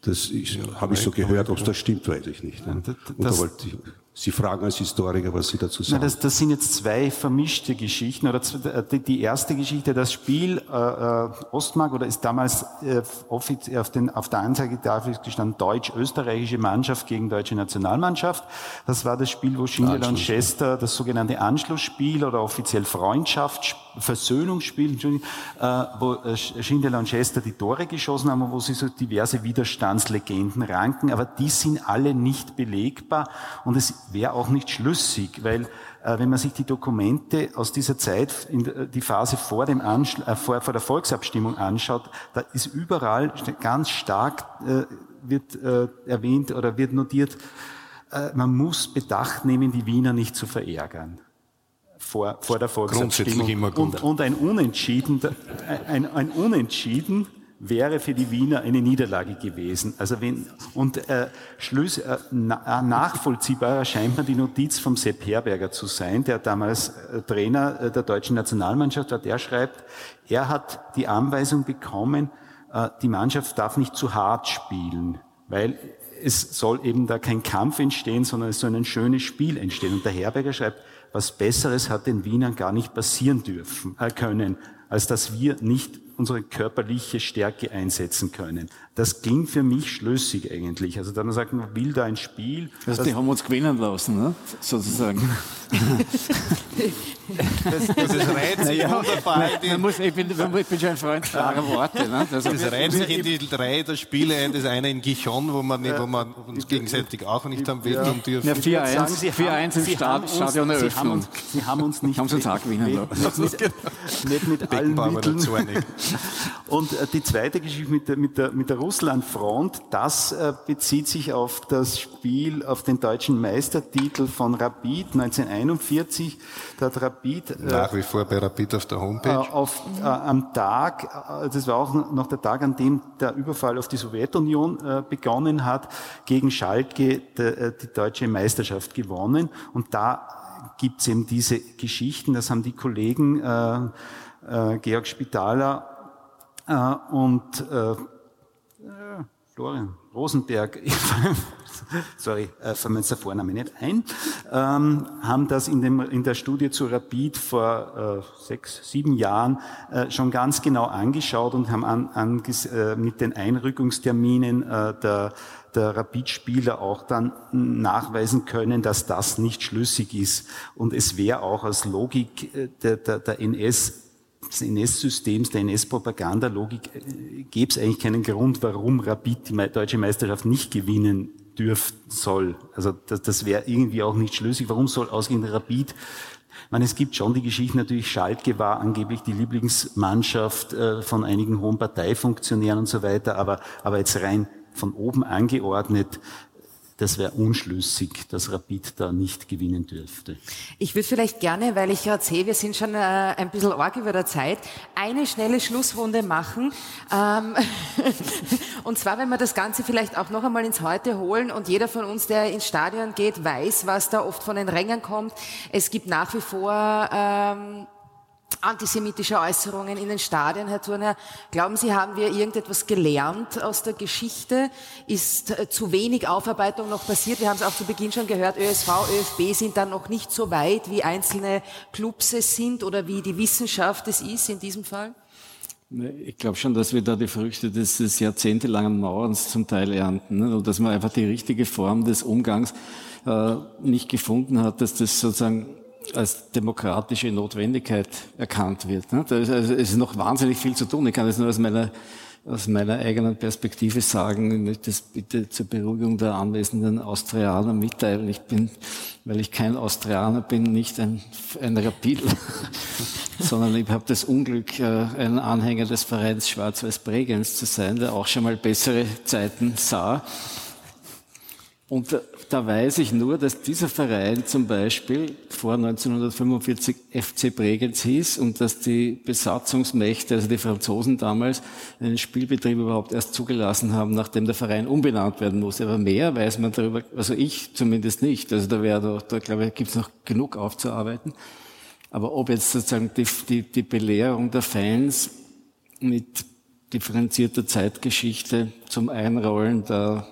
Das ja, habe ich so gehört, ob das stimmt, weiß ich nicht. Ne? Das, und da wollte ich, Sie fragen als Historiker, was Sie dazu sagen. Na, das, das sind jetzt zwei vermischte Geschichten. Oder die erste Geschichte, das Spiel äh, äh, Ostmark oder ist damals äh, auf, den, auf der Anzeigetafel gestanden deutsch-österreichische Mannschaft gegen deutsche Nationalmannschaft. Das war das Spiel, wo Schindler und Chester das sogenannte Anschlussspiel oder offiziell Freundschaft, Versöhnungsspiel, äh, wo äh, Schindler und Chester die Tore geschossen haben, wo sie so diverse Widerstandslegenden ranken. Aber die sind alle nicht belegbar und es wäre auch nicht schlüssig, weil äh, wenn man sich die Dokumente aus dieser Zeit, in die Phase vor, dem Anschl äh, vor, vor der Volksabstimmung anschaut, da ist überall ganz stark äh, wird äh, erwähnt oder wird notiert, äh, man muss Bedacht nehmen, die Wiener nicht zu verärgern vor, vor der Volksabstimmung. Immer gut. Und, und ein Unentschieden, ein, ein Unentschieden wäre für die Wiener eine Niederlage gewesen. Also wenn, und äh, Schluss, äh, na, äh, nachvollziehbar erscheint mir die Notiz vom Sepp Herberger zu sein, der damals äh, Trainer äh, der deutschen Nationalmannschaft war. Der schreibt, er hat die Anweisung bekommen, äh, die Mannschaft darf nicht zu hart spielen, weil es soll eben da kein Kampf entstehen, sondern es soll ein schönes Spiel entstehen. Und der Herberger schreibt, was Besseres hat den Wienern gar nicht passieren dürfen, äh, können, als dass wir nicht unsere körperliche Stärke einsetzen können. Das klingt für mich schlüssig eigentlich. Also da man sagt, man will da ein Spiel. Also die haben uns gewinnen lassen, ne? sozusagen. das, das ist reizt sich ja, wunderbar. Man muss, ich, bin, ich bin schon ein Freund klarer Worte. Ne? Das, das reizt sich in die drei der Spiele ein. Das eine in Gijon, wo, man, wo man uns gegenseitig auch nicht am wehtun dürfen. Ja, 4-1 im Start, Stadion Eröffnung. Sie haben uns nicht... Haben Sie uns auch gewinnen lassen. Nicht, nicht mit allen Mitteln. Und äh, die zweite Geschichte mit der, mit der, mit der Russlandfront, das äh, bezieht sich auf das Spiel, auf den deutschen Meistertitel von Rapid 1941. Da hat Rapid... Äh, Nach wie vor bei Rapid auf der Homepage. Auf, äh, am Tag, das war auch noch der Tag, an dem der Überfall auf die Sowjetunion äh, begonnen hat, gegen Schalke de, die deutsche Meisterschaft gewonnen. Und da gibt's eben diese Geschichten, das haben die Kollegen äh, Georg Spitaler äh, und äh, Florian Rosenberg, sorry, äh, fallen mir jetzt der Vorname nicht ein, ähm, haben das in, dem, in der Studie zu Rapid vor äh, sechs, sieben Jahren äh, schon ganz genau angeschaut und haben an, an, äh, mit den Einrückungsterminen äh, der, der Rapid-Spieler auch dann nachweisen können, dass das nicht schlüssig ist. Und es wäre auch als Logik äh, der, der, der NS des NS-Systems, der NS-Propagandalogik, äh, gäbe es eigentlich keinen Grund, warum Rapid die deutsche Meisterschaft nicht gewinnen dürfen soll. Also das, das wäre irgendwie auch nicht schlüssig. Warum soll ausgehend Rapid meine, es gibt schon die Geschichte natürlich, Schalke war angeblich die Lieblingsmannschaft äh, von einigen hohen Parteifunktionären und so weiter, aber, aber jetzt rein von oben angeordnet, das wäre unschlüssig, dass Rapid da nicht gewinnen dürfte. Ich würde vielleicht gerne, weil ich gerade sehe, wir sind schon äh, ein bisschen arg über der Zeit, eine schnelle Schlussrunde machen. Ähm und zwar, wenn wir das Ganze vielleicht auch noch einmal ins Heute holen und jeder von uns, der ins Stadion geht, weiß, was da oft von den Rängen kommt. Es gibt nach wie vor ähm, antisemitische Äußerungen in den Stadien, Herr Thurner. Glauben Sie, haben wir irgendetwas gelernt aus der Geschichte? Ist äh, zu wenig Aufarbeitung noch passiert? Wir haben es auch zu Beginn schon gehört, ÖSV, ÖFB sind dann noch nicht so weit, wie einzelne Clubs es sind oder wie die Wissenschaft es ist in diesem Fall? Ich glaube schon, dass wir da die Früchte des, jahrzehntelangen Mauerns zum Teil ernten ne? und dass man einfach die richtige Form des Umgangs äh, nicht gefunden hat, dass das sozusagen als demokratische Notwendigkeit erkannt wird. Ne? Also, es ist noch wahnsinnig viel zu tun. Ich kann das nur aus meiner aus meiner eigenen Perspektive sagen, ich möchte das bitte zur Beruhigung der anwesenden Austrianer mitteilen. Ich bin, weil ich kein Austrianer bin, nicht ein, ein Rapidler, sondern ich habe das Unglück, äh, ein Anhänger des Vereins Schwarz-Weiß Bregenz zu sein, der auch schon mal bessere Zeiten sah. Und da weiß ich nur, dass dieser Verein zum Beispiel vor 1945 FC Bregenz hieß und dass die Besatzungsmächte, also die Franzosen damals, einen Spielbetrieb überhaupt erst zugelassen haben, nachdem der Verein umbenannt werden musste. Aber mehr weiß man darüber, also ich zumindest nicht. Also da wäre da, da glaube ich, gibt es noch genug aufzuarbeiten. Aber ob jetzt sozusagen die, die, die Belehrung der Fans mit differenzierter Zeitgeschichte zum Einrollen der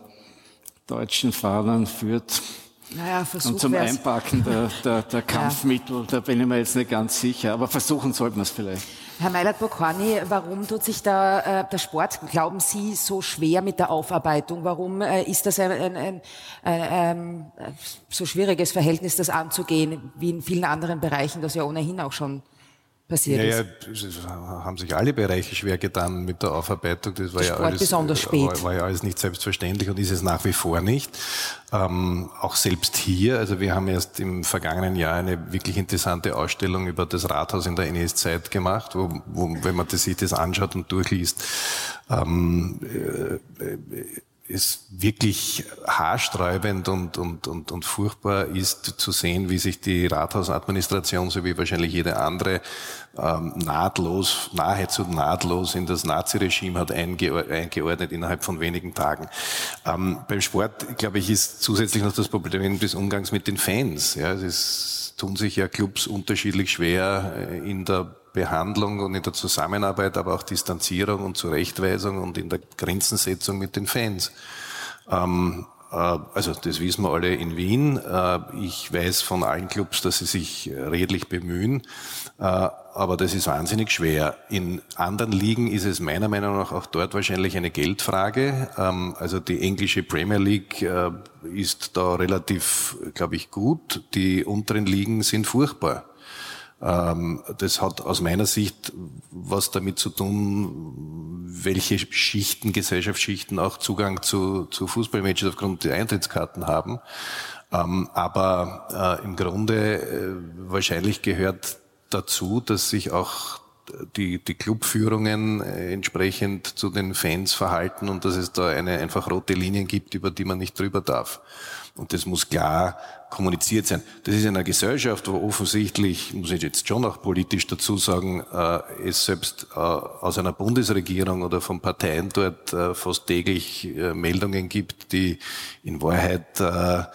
deutschen Fahnen führt. Naja, und zum wär's. Einpacken der, der, der Kampfmittel, ja. da bin ich mir jetzt nicht ganz sicher, aber versuchen sollten wir es vielleicht. Herr Meilert-Bokorny, warum tut sich da äh, der Sport, glauben Sie, so schwer mit der Aufarbeitung? Warum äh, ist das ein, ein, ein, ein, so schwieriges Verhältnis, das anzugehen, wie in vielen anderen Bereichen, das ja ohnehin auch schon passiert naja, ist. haben sich alle Bereiche schwer getan mit der Aufarbeitung. Das war, ja alles, besonders spät. War, ja alles nicht selbstverständlich und ist es nach wie vor nicht. Ähm, auch selbst hier, also wir haben erst im vergangenen Jahr eine wirklich interessante Ausstellung über das Rathaus in der NS-Zeit gemacht, wo, wo, wenn man das, sich das anschaut und durchliest, ähm, äh, es wirklich haarsträubend und, und, und, und furchtbar ist zu sehen, wie sich die Rathausadministration, so wie wahrscheinlich jede andere, ähm, nahtlos, nahezu nahtlos in das Naziregime hat eingeordnet innerhalb von wenigen Tagen. Ähm, beim Sport, glaube ich, ist zusätzlich noch das Problem des Umgangs mit den Fans. Ja, es ist, tun sich ja Clubs unterschiedlich schwer äh, in der Behandlung und in der Zusammenarbeit, aber auch Distanzierung und Zurechtweisung und in der Grenzensetzung mit den Fans. Ähm, äh, also das wissen wir alle in Wien. Äh, ich weiß von allen Clubs, dass sie sich redlich bemühen, äh, aber das ist wahnsinnig schwer. In anderen Ligen ist es meiner Meinung nach auch dort wahrscheinlich eine Geldfrage. Ähm, also die englische Premier League ist da relativ, glaube ich, gut. Die unteren Ligen sind furchtbar. Ähm, das hat aus meiner Sicht was damit zu tun, welche Schichten, Gesellschaftsschichten auch Zugang zu, zu Fußballmatches aufgrund der Eintrittskarten haben. Ähm, aber äh, im Grunde äh, wahrscheinlich gehört dazu, dass sich auch die, die Clubführungen äh, entsprechend zu den Fans verhalten und dass es da eine einfach rote Linien gibt, über die man nicht drüber darf. Und das muss klar kommuniziert sein. Das ist in einer Gesellschaft, wo offensichtlich, muss ich jetzt schon auch politisch dazu sagen, äh, es selbst äh, aus einer Bundesregierung oder von Parteien dort äh, fast täglich äh, Meldungen gibt, die in Wahrheit äh, äh,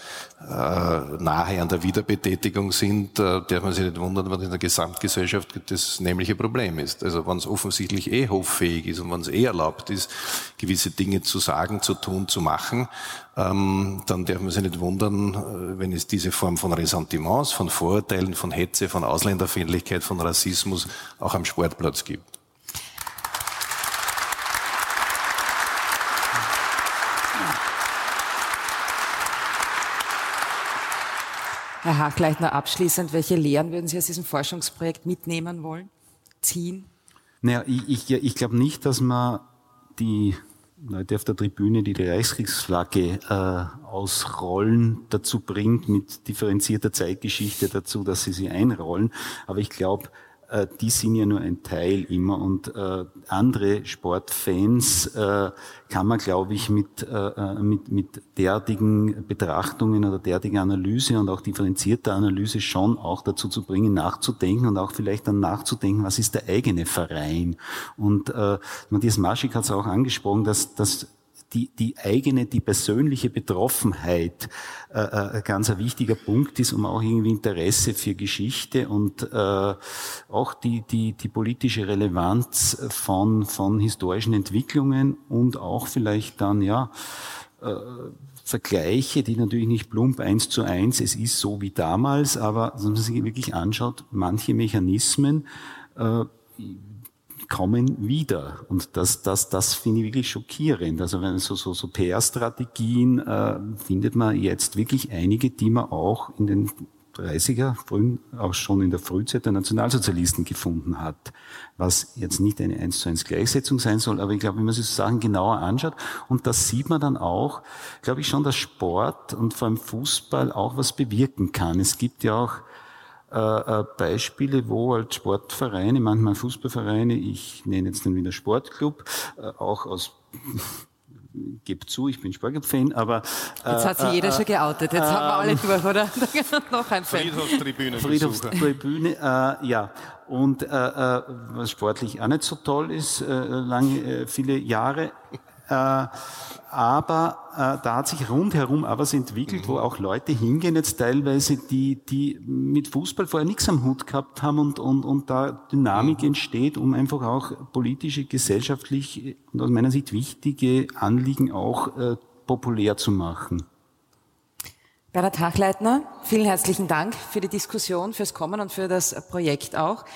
nahe an der Wiederbetätigung sind, darf man sich nicht wundern, was in der Gesamtgesellschaft das nämliche Problem ist. Also wenn es offensichtlich eh hoffähig ist und wenn es eh erlaubt ist, gewisse Dinge zu sagen, zu tun, zu machen, ähm, dann darf man sich nicht wundern, wenn es diese Form von Ressentiments, von Vorurteilen, von Hetze, von Ausländerfeindlichkeit, von Rassismus auch am Sportplatz gibt. Herr Hachleitner, abschließend, welche Lehren würden Sie aus diesem Forschungsprojekt mitnehmen wollen, ziehen? Naja, ich, ich, ich glaube nicht, dass man die Leute auf der Tribüne, die die Reichskriegsflagge äh, ausrollen, dazu bringt, mit differenzierter Zeitgeschichte dazu, dass sie sie einrollen. Aber ich glaube, äh, die sind ja nur ein Teil immer und äh, andere Sportfans äh, kann man, glaube ich, mit, äh, äh, mit, mit derartigen Betrachtungen oder derartigen Analyse und auch differenzierter Analyse schon auch dazu zu bringen, nachzudenken und auch vielleicht dann nachzudenken, was ist der eigene Verein. Und äh, Matthias Maschik hat es auch angesprochen, dass, dass die, die eigene, die persönliche Betroffenheit äh, äh, ganz ein wichtiger Punkt ist, um auch irgendwie Interesse für Geschichte und äh, auch die, die, die politische Relevanz von, von historischen Entwicklungen und auch vielleicht dann, ja, äh, Vergleiche, die natürlich nicht plump eins zu eins, es ist so wie damals, aber wenn man sich wirklich anschaut, manche Mechanismen, äh, kommen wieder. Und das, das, das finde ich wirklich schockierend. Also wenn so, so, so PR-Strategien äh, findet man jetzt wirklich einige, die man auch in den 30er, frühen, auch schon in der Frühzeit der Nationalsozialisten gefunden hat. Was jetzt nicht eine 1 zu 1 Gleichsetzung sein soll, aber ich glaube, wenn man sich so Sachen genauer anschaut, und das sieht man dann auch, glaube ich schon, dass Sport und vor allem Fußball auch was bewirken kann. Es gibt ja auch äh, äh Beispiele, wo halt Sportvereine, manchmal Fußballvereine, ich nenne jetzt den Wiener Sportclub, äh, auch aus gebe zu, ich bin Sportclub-Fan, aber... Äh, jetzt hat sich jeder äh, schon geoutet, jetzt äh, haben wir alle durch, oder? noch ein Fan. Friedhofstribüne. Friedhofstribüne, äh, ja. Und äh, äh, was sportlich auch nicht so toll ist, äh, lange, äh, viele Jahre, äh, aber äh, da hat sich rundherum auch was entwickelt, wo auch Leute hingehen jetzt teilweise, die, die mit Fußball vorher nichts am Hut gehabt haben und, und, und da Dynamik mhm. entsteht, um einfach auch politische, gesellschaftlich und aus meiner Sicht wichtige Anliegen auch äh, populär zu machen. Bernhard Hachleitner, vielen herzlichen Dank für die Diskussion, fürs Kommen und für das Projekt auch.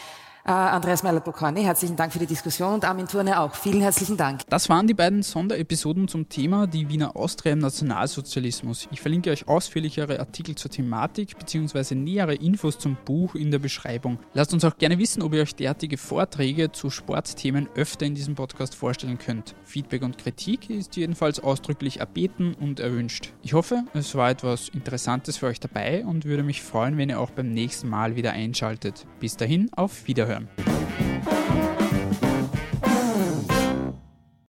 Äh, Andreas Meiler-Bocconi, herzlichen Dank für die Diskussion und Armin Turne auch. Vielen herzlichen Dank. Das waren die beiden Sonderepisoden zum Thema die Wiener Austria im Nationalsozialismus. Ich verlinke euch ausführlichere Artikel zur Thematik bzw. nähere Infos zum Buch in der Beschreibung. Lasst uns auch gerne wissen, ob ihr euch derartige Vorträge zu Sportthemen öfter in diesem Podcast vorstellen könnt. Feedback und Kritik ist jedenfalls ausdrücklich erbeten und erwünscht. Ich hoffe, es war etwas Interessantes für euch dabei und würde mich freuen, wenn ihr auch beim nächsten Mal wieder einschaltet. Bis dahin, auf Wiederhören. FM.